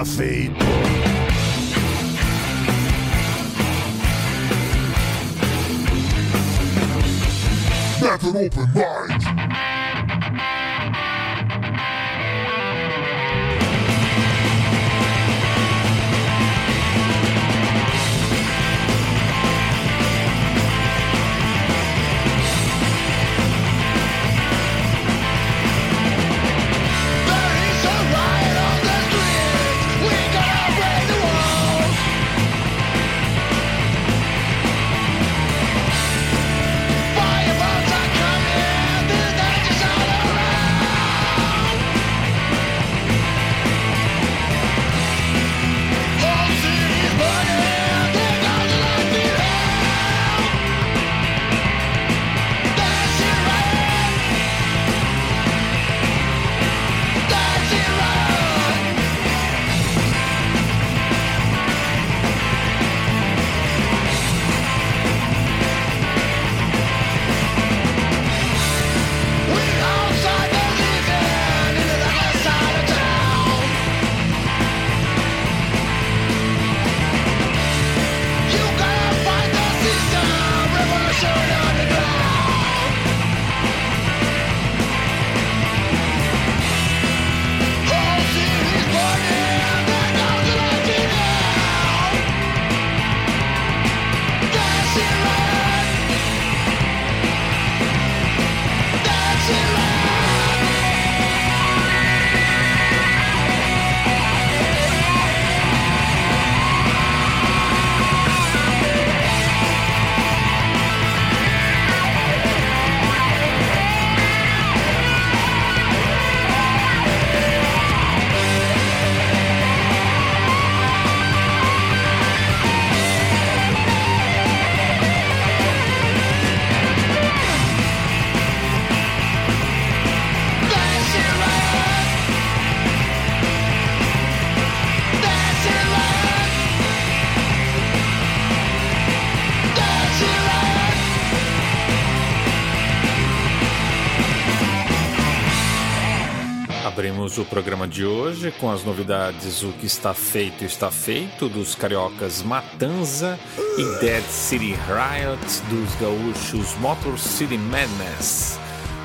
feito está feito. That's an open mind. De hoje com as novidades O que está feito está feito dos cariocas Matanza e Dead City Riot dos gaúchos Motor City Madness.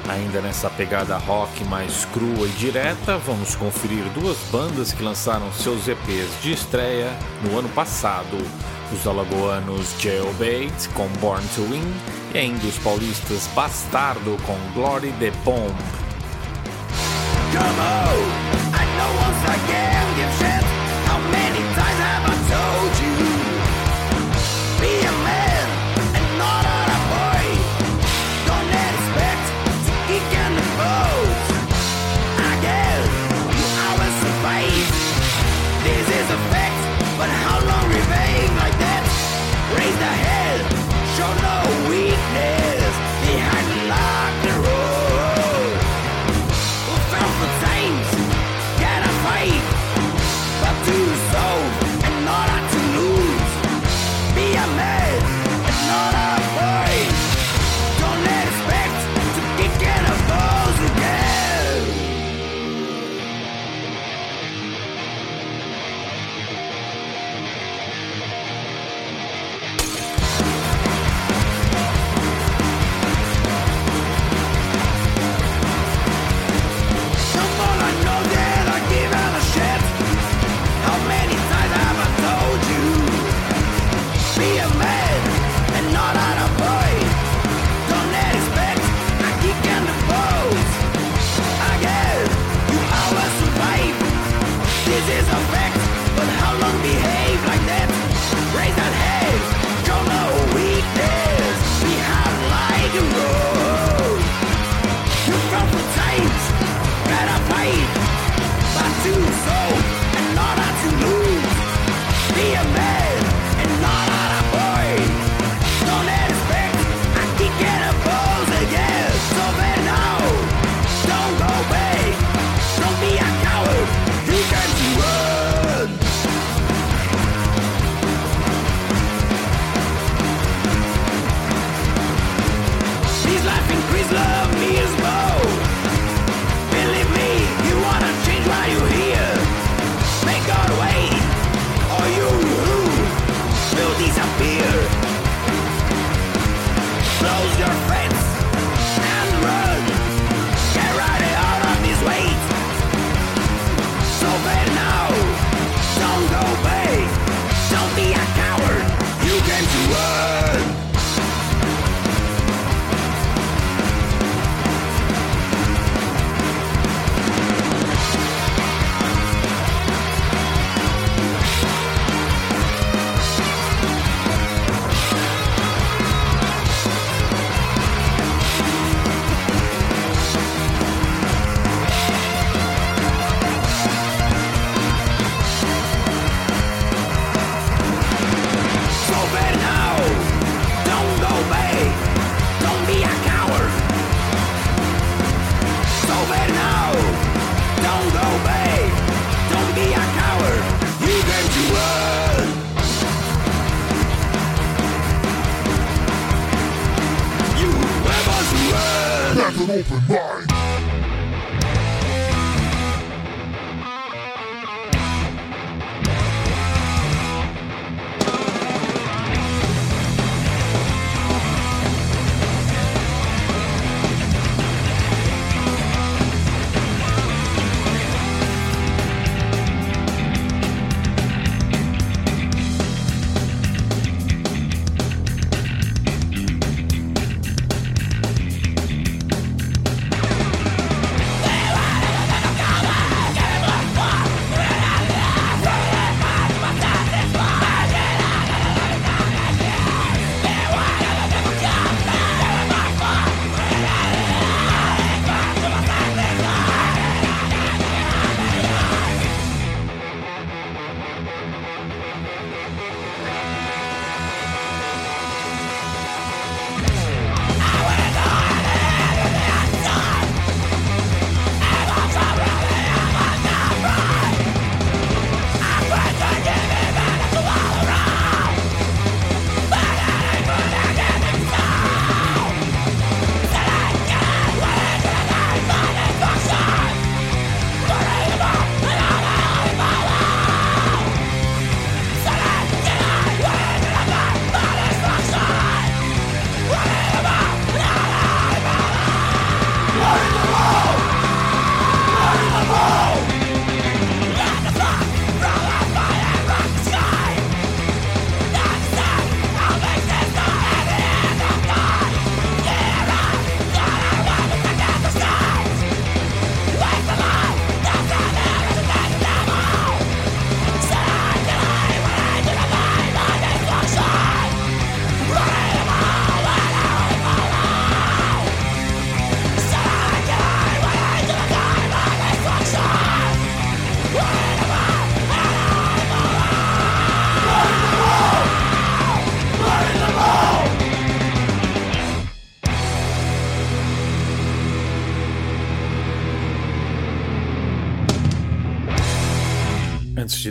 Ainda nessa pegada rock mais crua e direta, vamos conferir duas bandas que lançaram seus EPs de estreia no ano passado. Os alagoanos Jailbait com Born to Win e ainda os paulistas Bastardo com Glory the Bomb. Come on,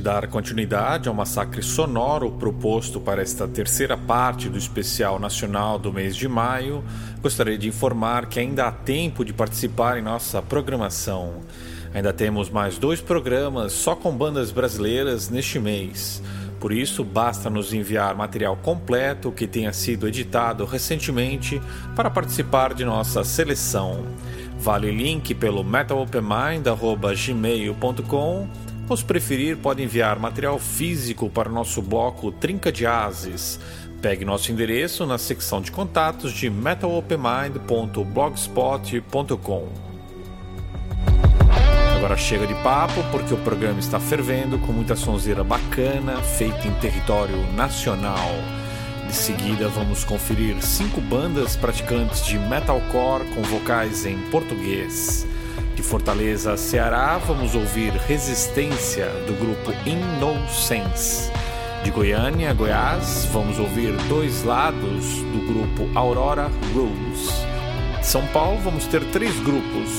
dar continuidade ao massacre sonoro proposto para esta terceira parte do especial nacional do mês de maio, gostaria de informar que ainda há tempo de participar em nossa programação. Ainda temos mais dois programas só com bandas brasileiras neste mês. Por isso, basta nos enviar material completo que tenha sido editado recentemente para participar de nossa seleção. Vale link pelo metalopenmind.gmail.com ou se preferir, pode enviar material físico para o nosso bloco Trinca de Ases. Pegue nosso endereço na secção de contatos de metalopenmind.blogspot.com. Agora chega de papo, porque o programa está fervendo com muita sonzeira bacana, feita em território nacional. De seguida, vamos conferir cinco bandas praticantes de metalcore com vocais em português. De Fortaleza, Ceará, vamos ouvir Resistência do grupo In No Sense. De Goiânia, Goiás, vamos ouvir Dois Lados do grupo Aurora Rose. De São Paulo, vamos ter três grupos.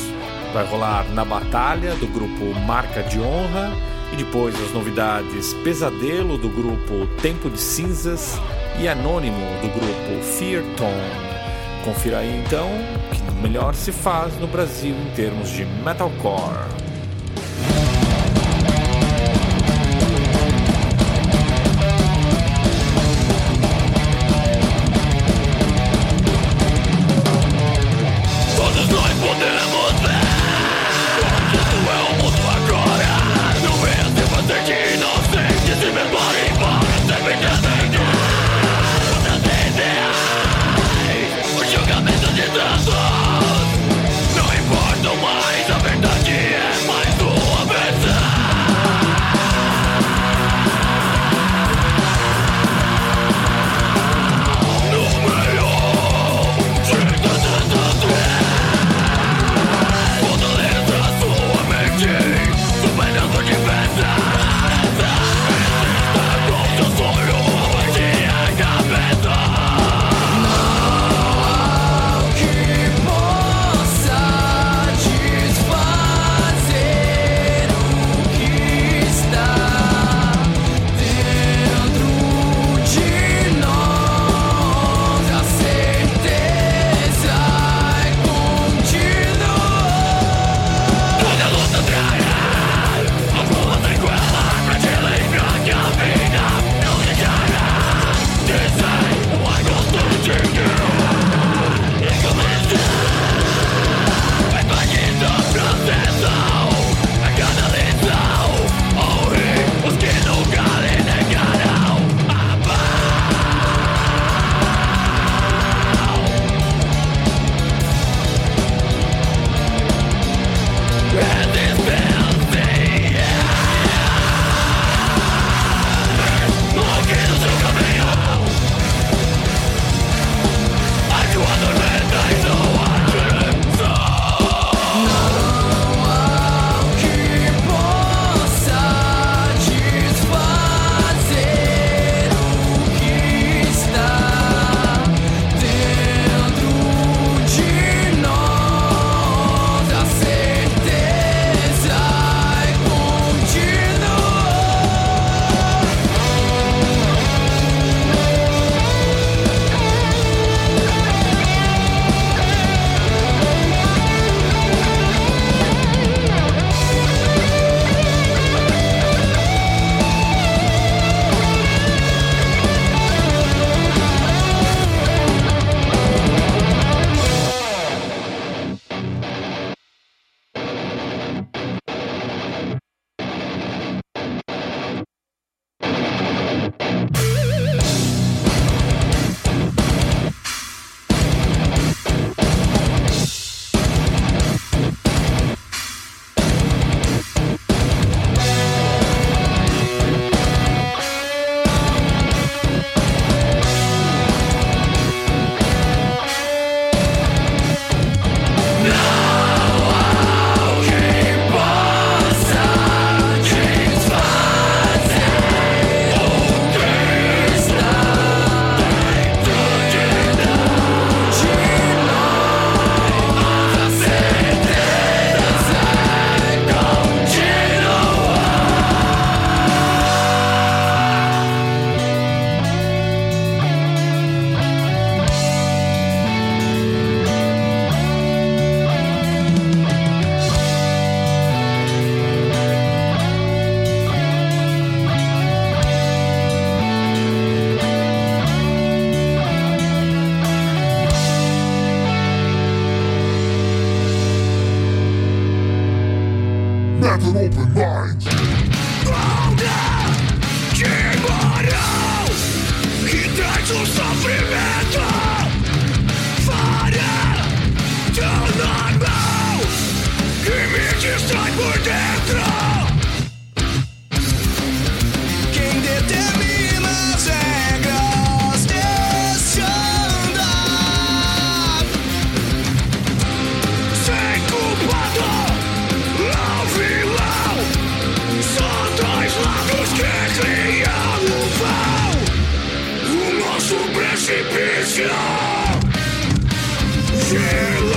Vai rolar Na Batalha do grupo Marca de Honra e depois as novidades Pesadelo do grupo Tempo de Cinzas e Anônimo do grupo Fear Tone. Confira aí então melhor se faz no Brasil em termos de metalcore. Sheila! Sheila!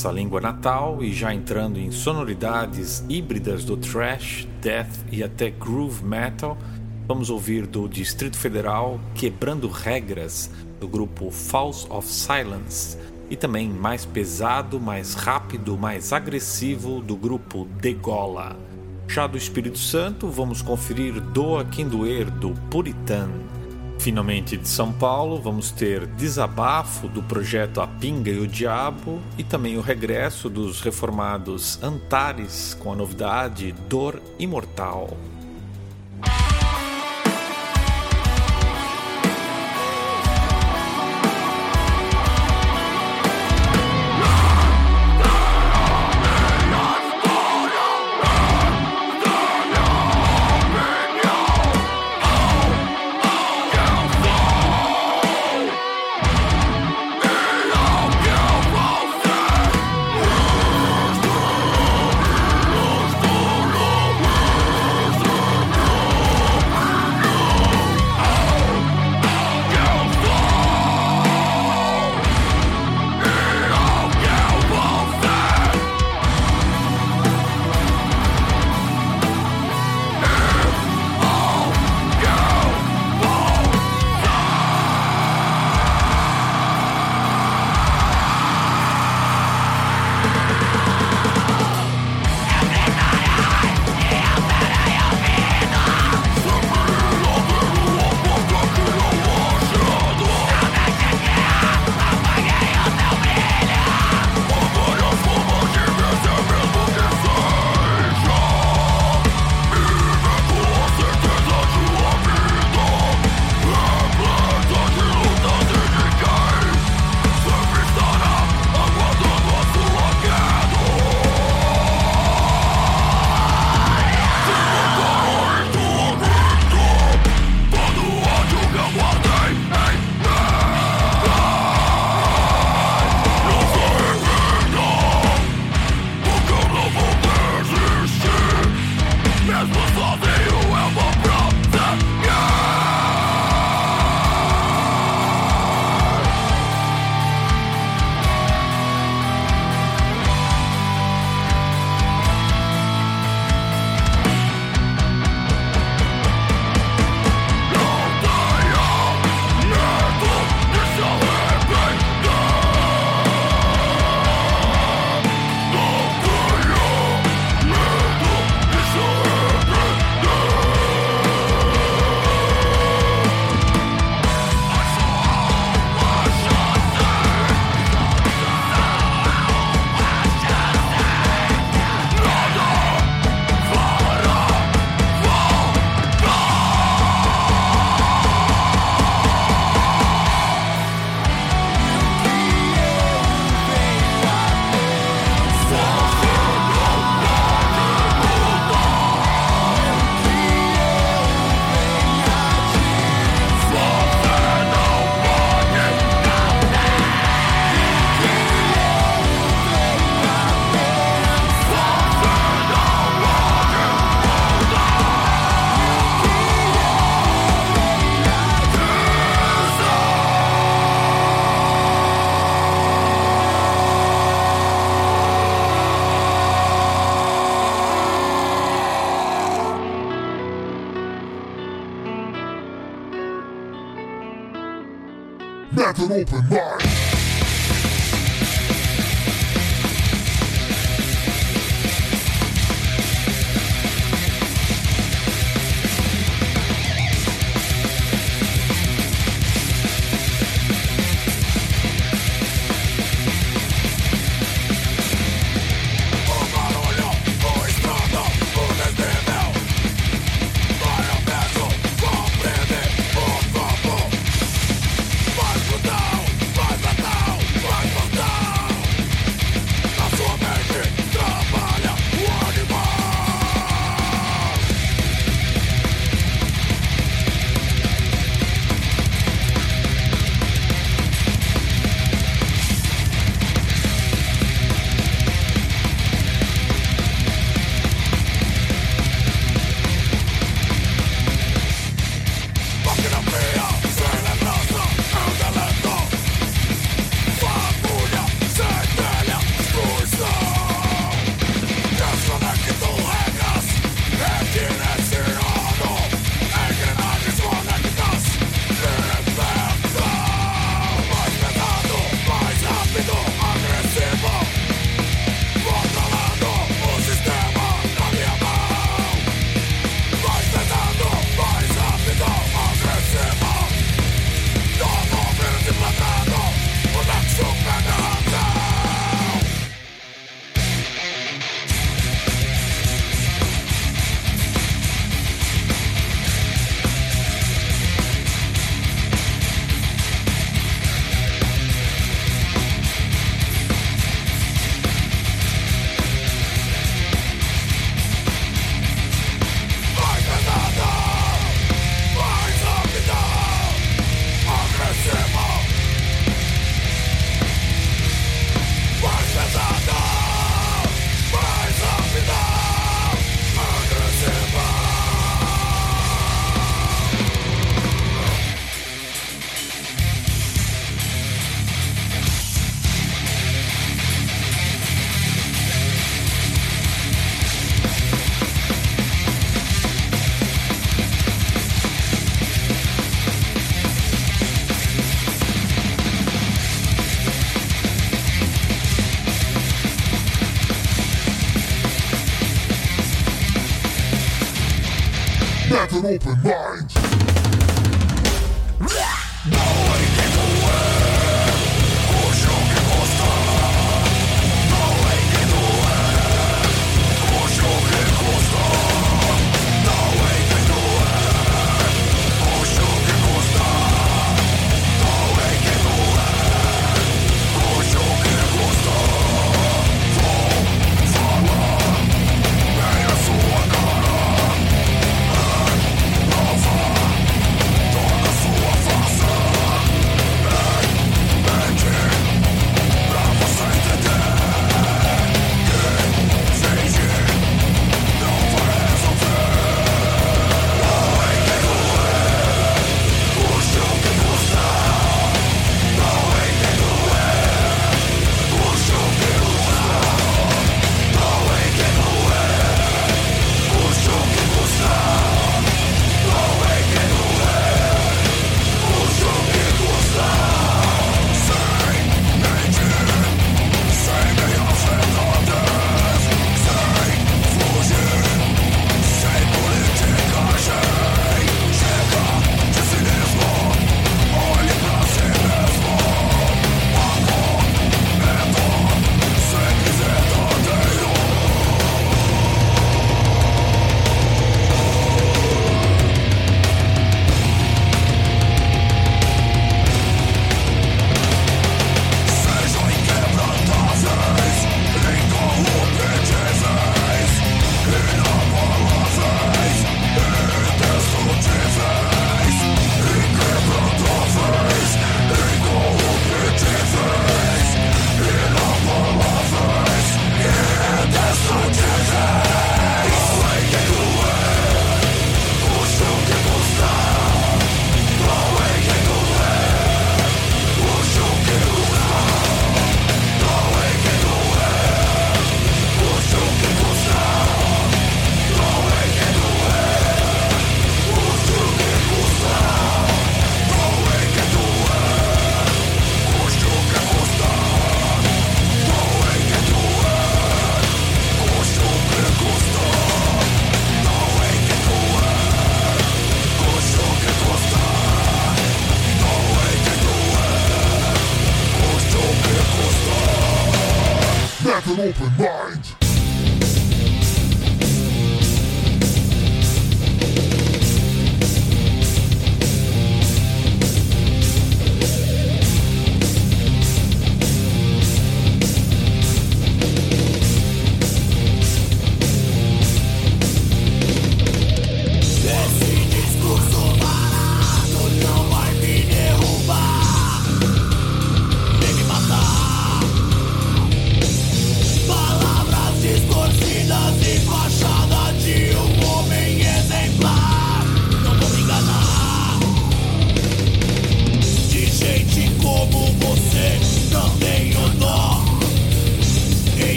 Nossa língua natal e já entrando em sonoridades híbridas do thrash, death e até groove metal, vamos ouvir do Distrito Federal Quebrando Regras, do grupo Falls of Silence, e também mais pesado, mais rápido, mais agressivo do grupo Degola. Já do Espírito Santo, vamos conferir Doa Quem Doer do Puritan. Finalmente de São Paulo, vamos ter Desabafo do projeto A Pinga e o Diabo e também o regresso dos reformados Antares com a novidade Dor Imortal. have an open mind. Open mind.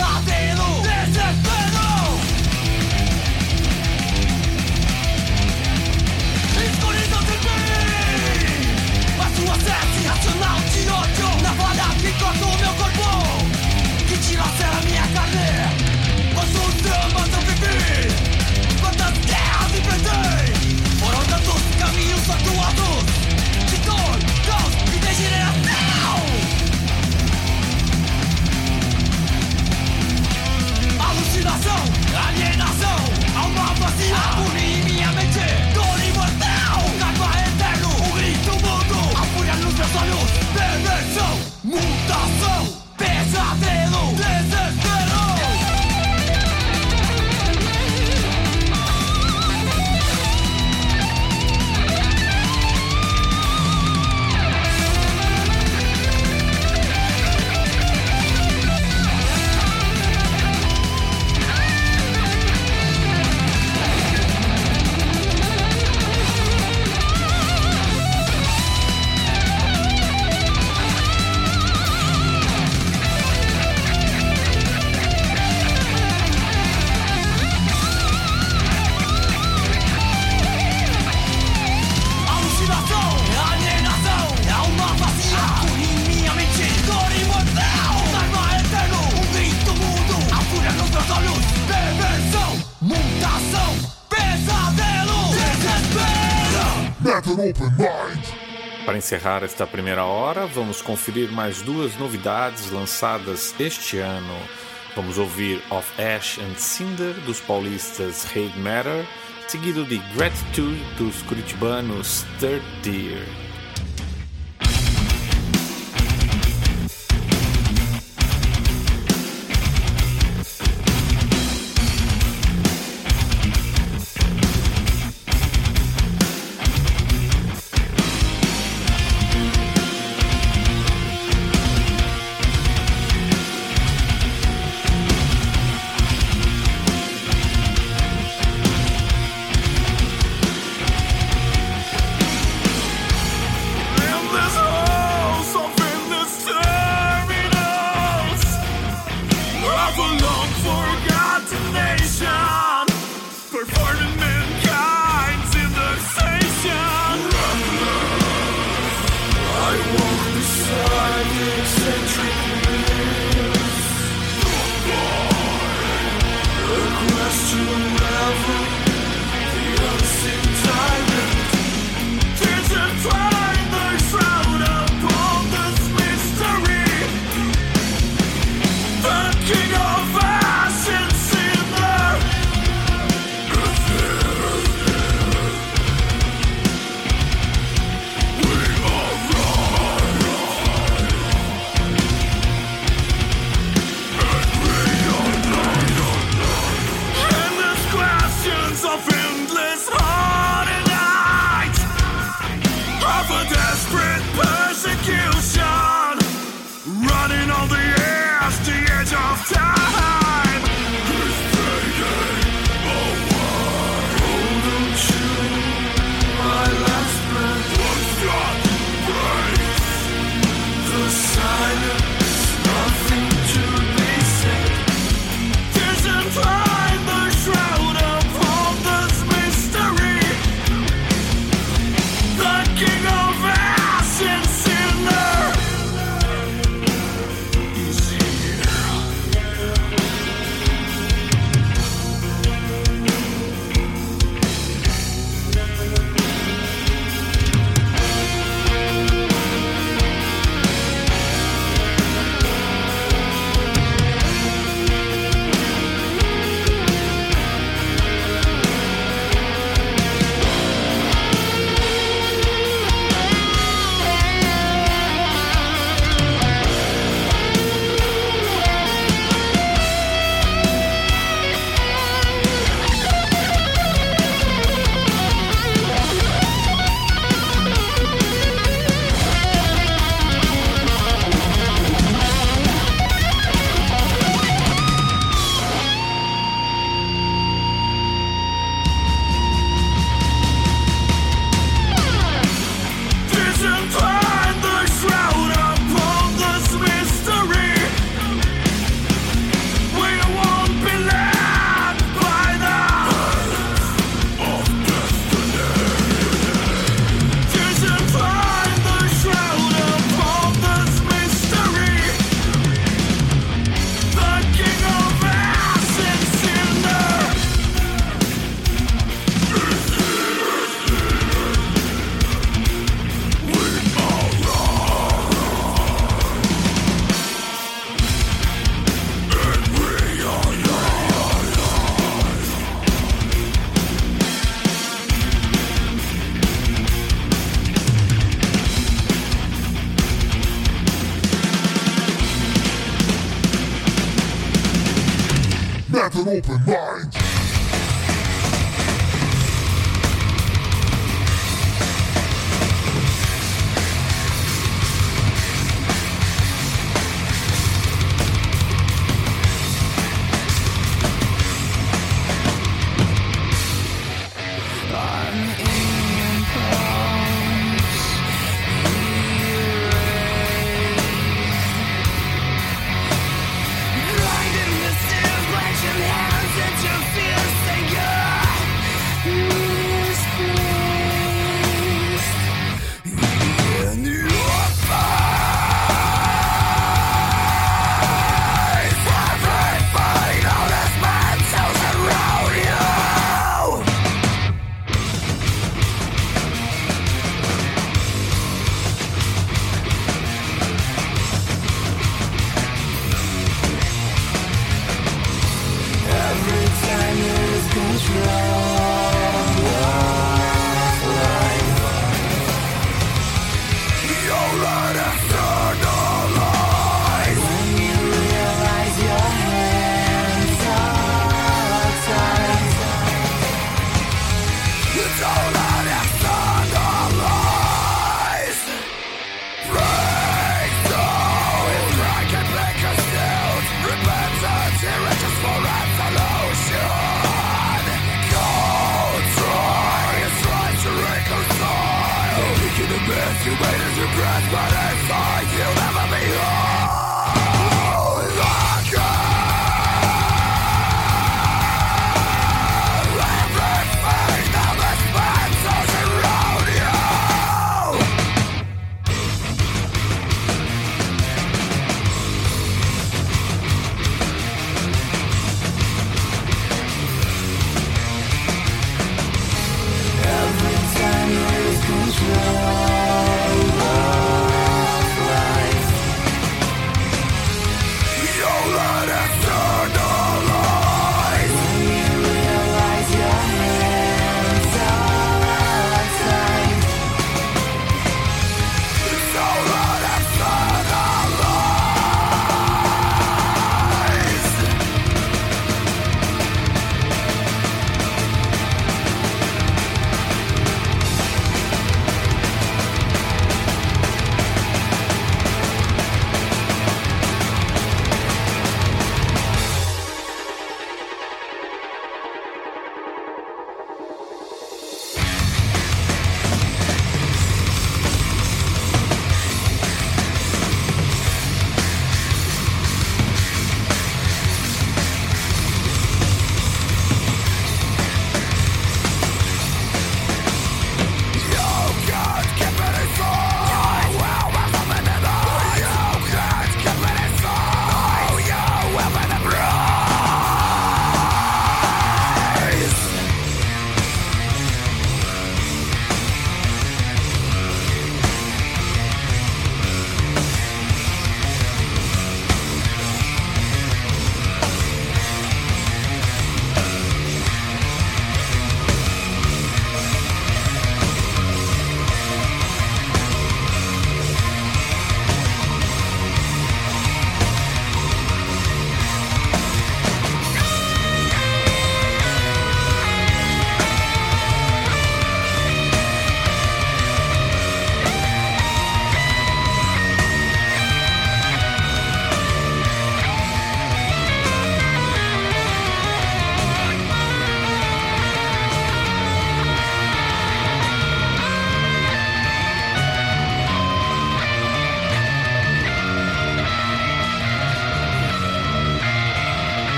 something encerrar esta primeira hora, vamos conferir mais duas novidades lançadas este ano. Vamos ouvir Of Ash and Cinder dos paulistas Hate Matter, seguido de Gratitude dos curitibanos Third Dear.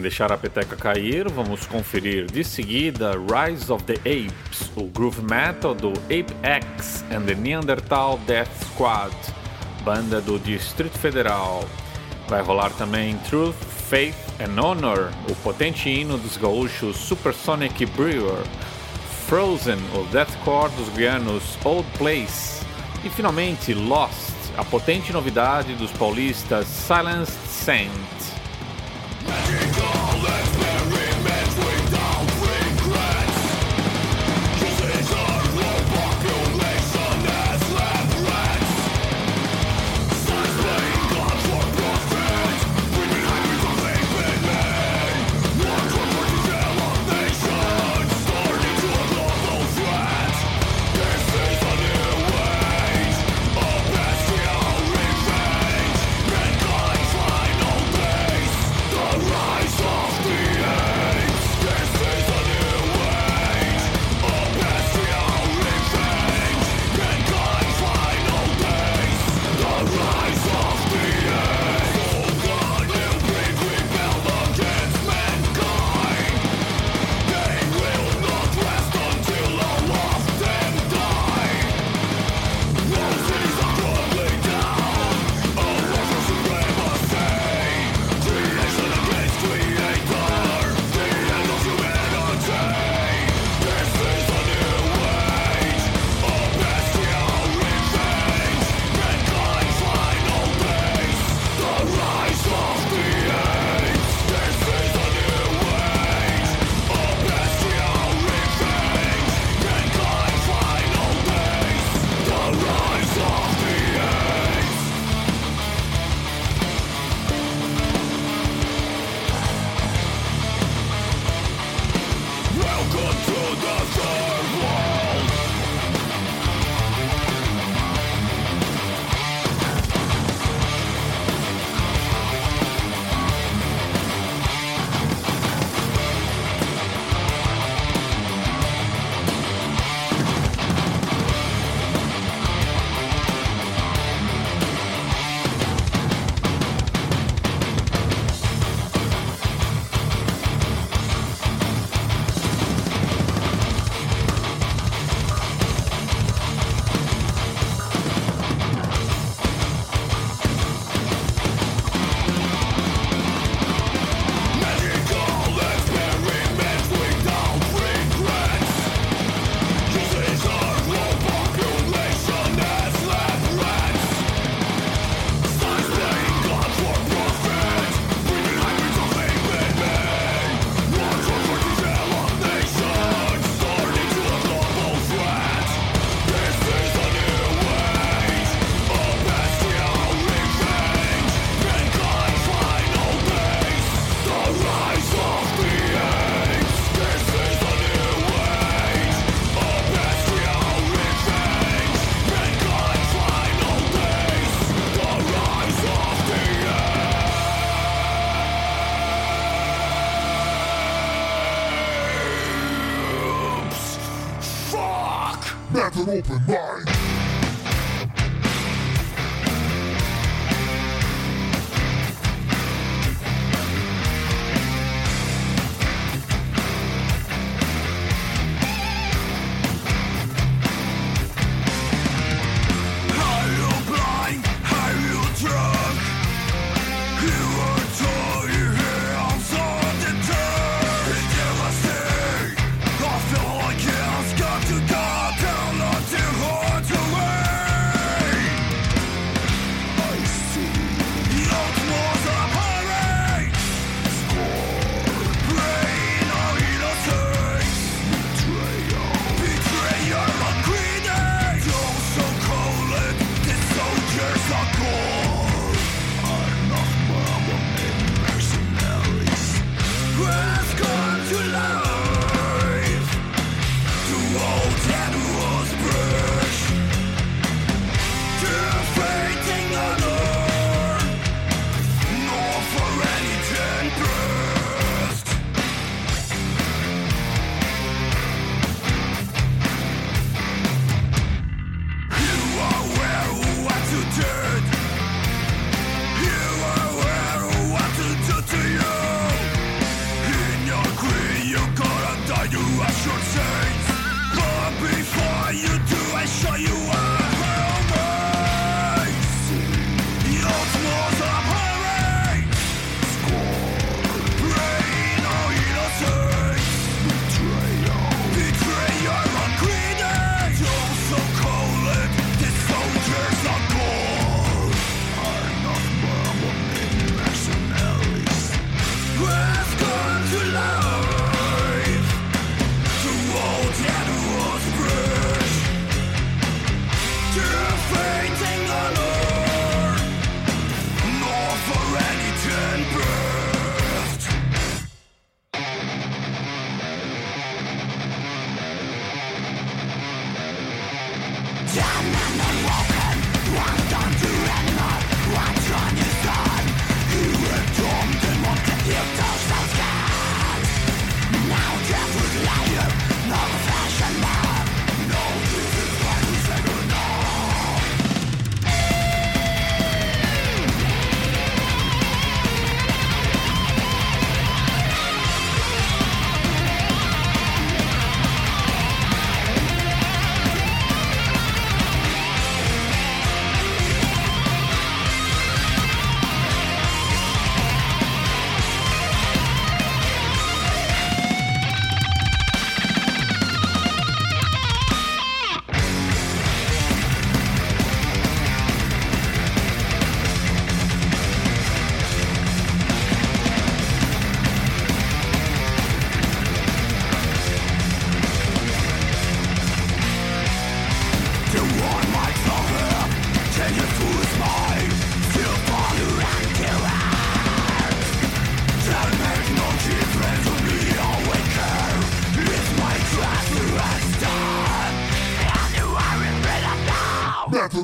Deixar a peteca cair, vamos conferir de seguida Rise of the Apes, o groove metal do Ape X and the Neanderthal Death Squad, banda do Distrito Federal. Vai rolar também Truth, Faith and Honor, o potente hino dos gaúchos Supersonic Brewer, Frozen, o deathcore dos guianos Old Place e finalmente Lost, a potente novidade dos paulistas Silenced Saint. An open mind.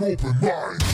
Open mind.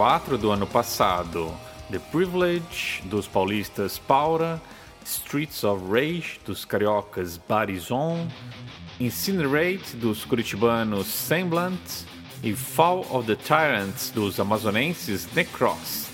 4 do ano passado, The Privilege, dos paulistas Paura, Streets of Rage, dos cariocas Barizon, Incinerate, dos curitibanos Semblant e Fall of the Tyrants, dos amazonenses Necross.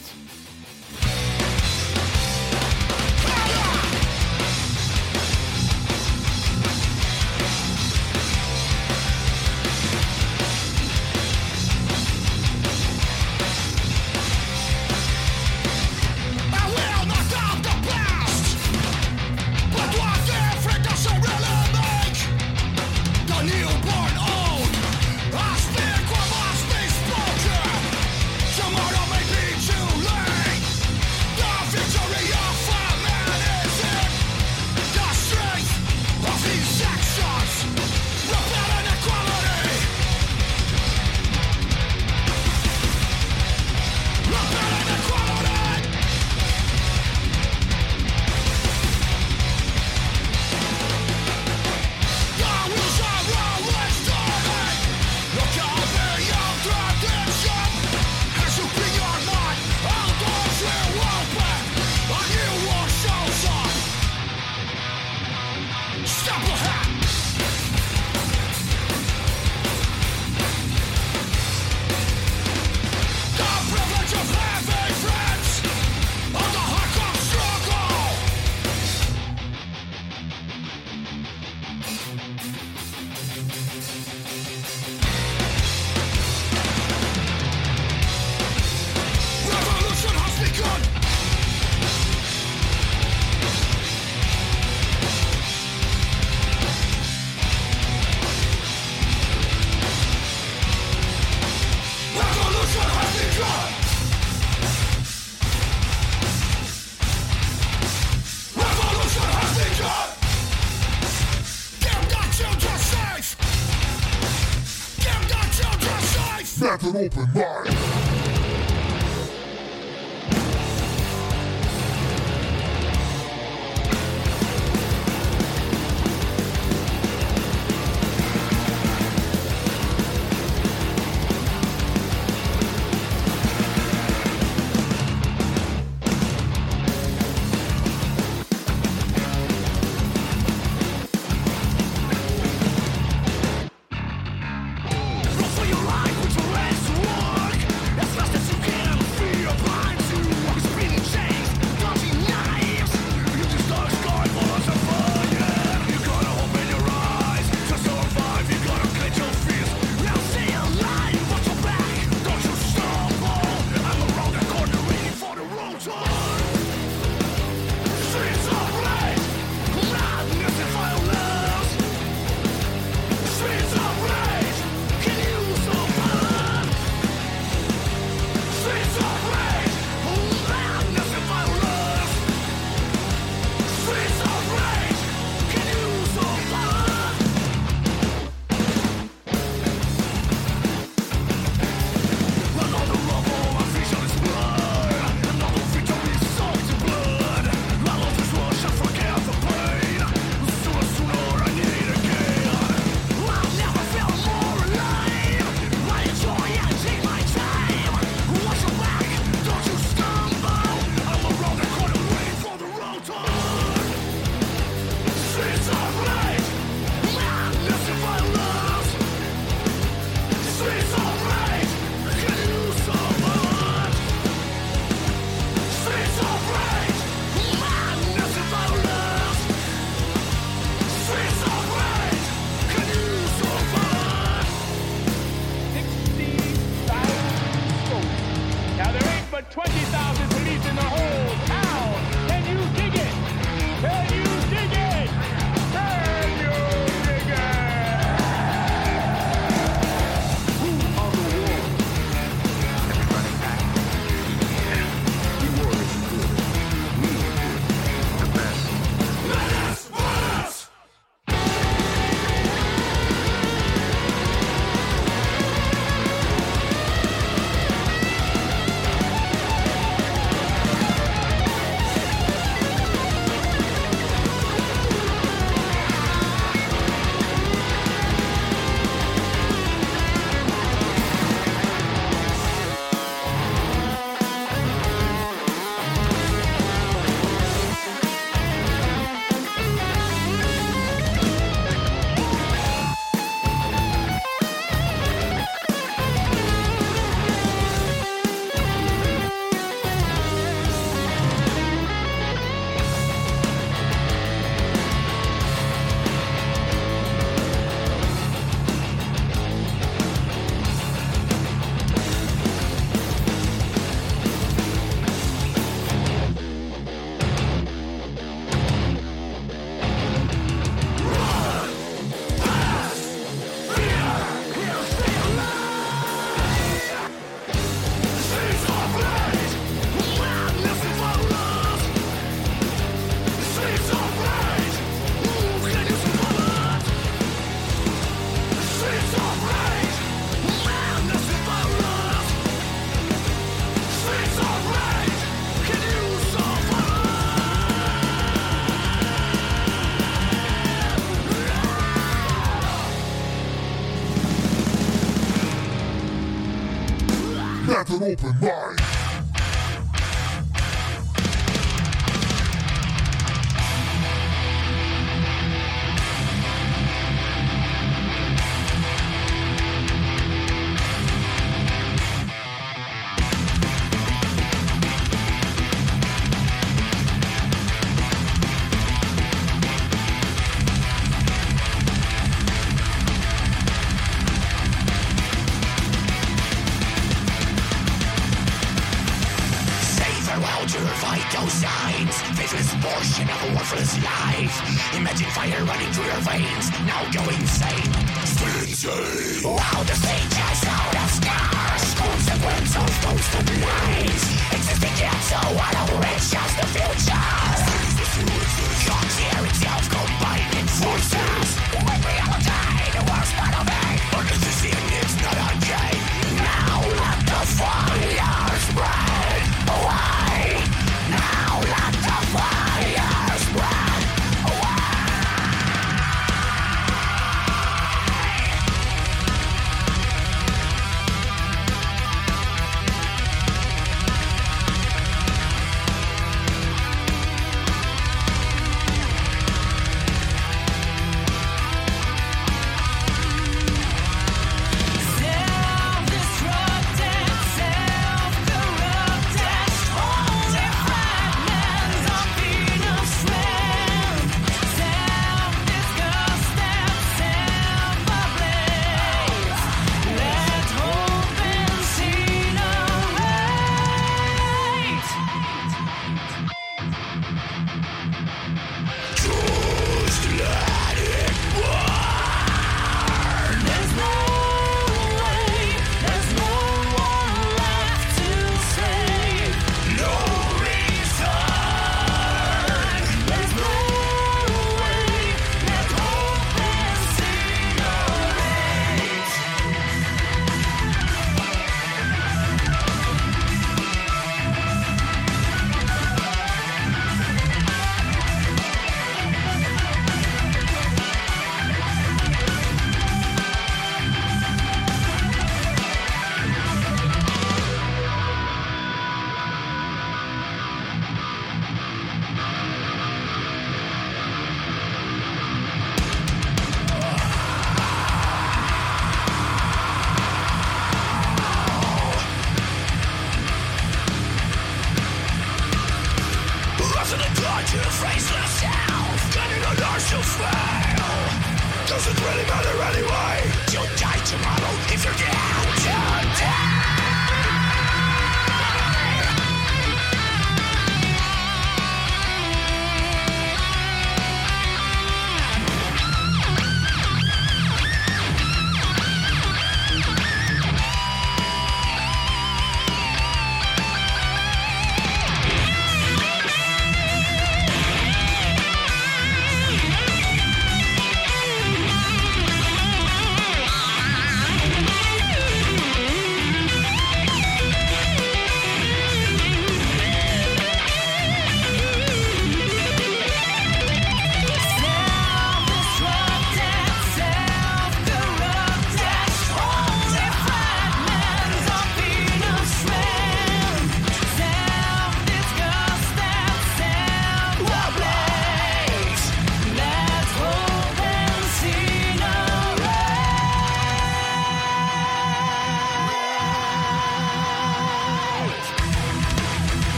Open mind.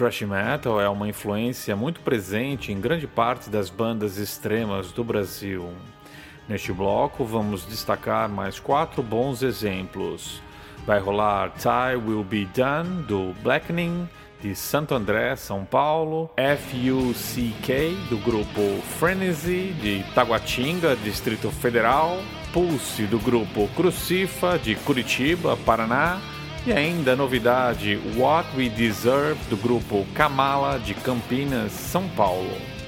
Thrash metal é uma influência muito presente em grande parte das bandas extremas do Brasil. Neste bloco, vamos destacar mais quatro bons exemplos. Vai rolar Tie Will Be Done, do Blackening, de Santo André, São Paulo, FUCK, do grupo Frenzy, de Taguatinga, Distrito Federal, Pulse, do grupo Crucifa, de Curitiba, Paraná, e ainda a novidade What We Deserve, do grupo Kamala, de Campinas, São Paulo.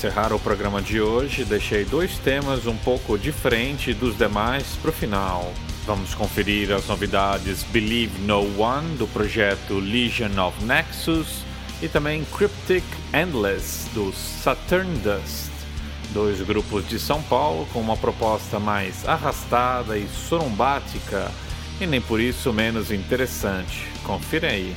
Encerrar o programa de hoje, deixei dois temas um pouco diferentes dos demais para o final. Vamos conferir as novidades Believe No One do projeto Legion of Nexus e também Cryptic Endless do Saturn Dust, dois grupos de São Paulo com uma proposta mais arrastada e sorumbática e nem por isso menos interessante. Confira aí.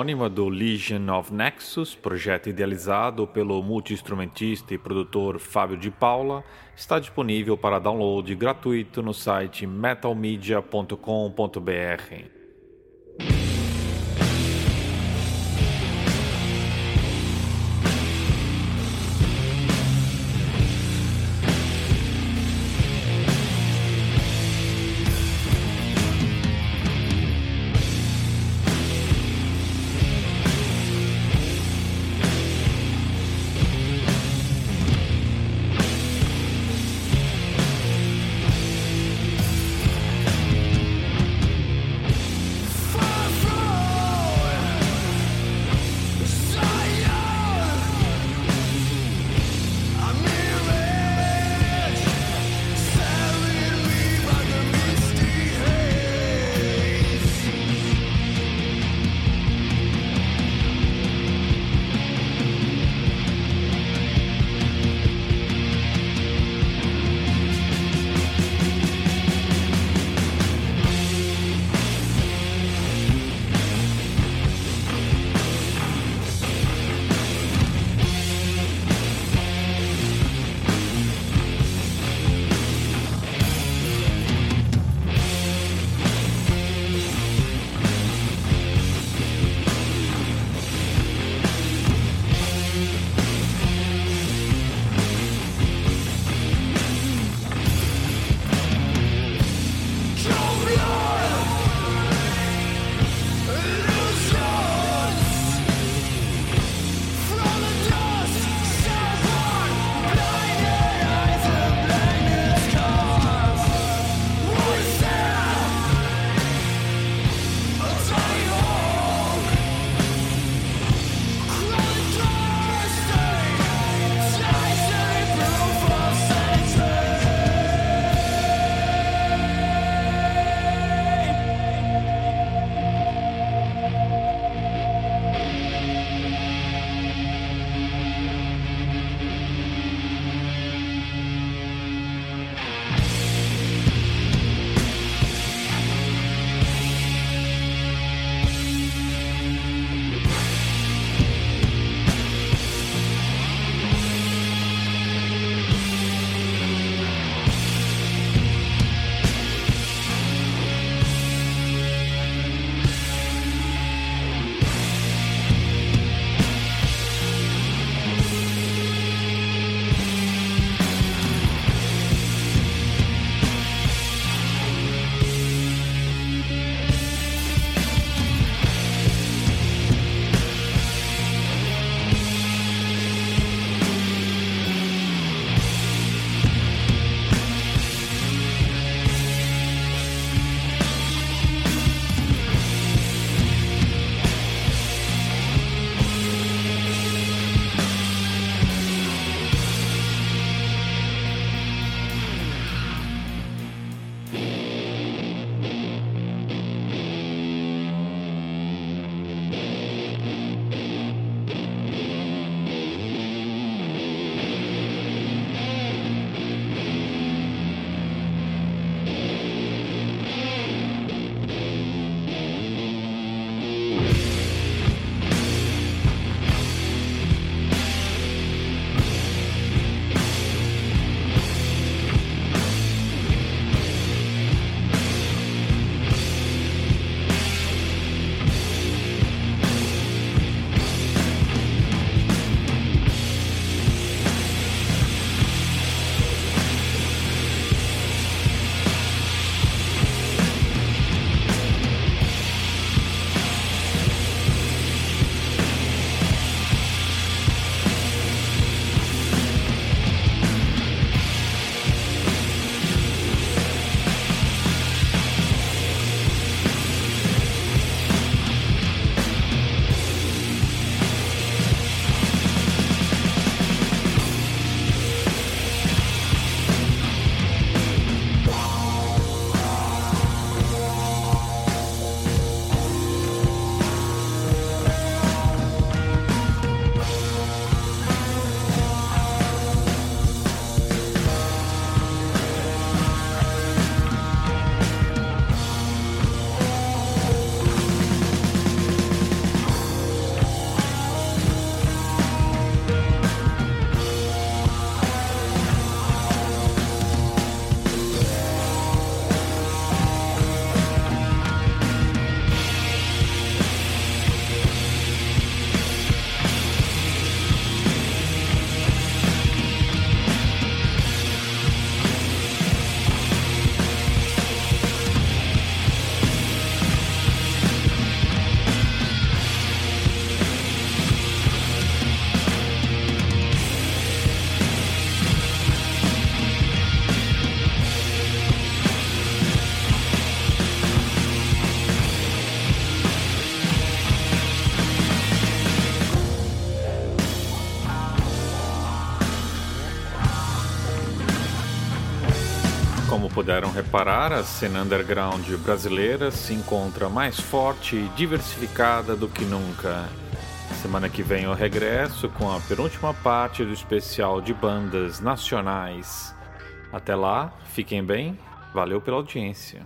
Homônima do Legion of Nexus, projeto idealizado pelo multiinstrumentista e produtor Fábio de Paula, está disponível para download gratuito no site metalmedia.com.br. puderam reparar, a cena underground brasileira se encontra mais forte e diversificada do que nunca. Semana que vem eu regresso com a penúltima parte do especial de bandas nacionais. Até lá, fiquem bem, valeu pela audiência.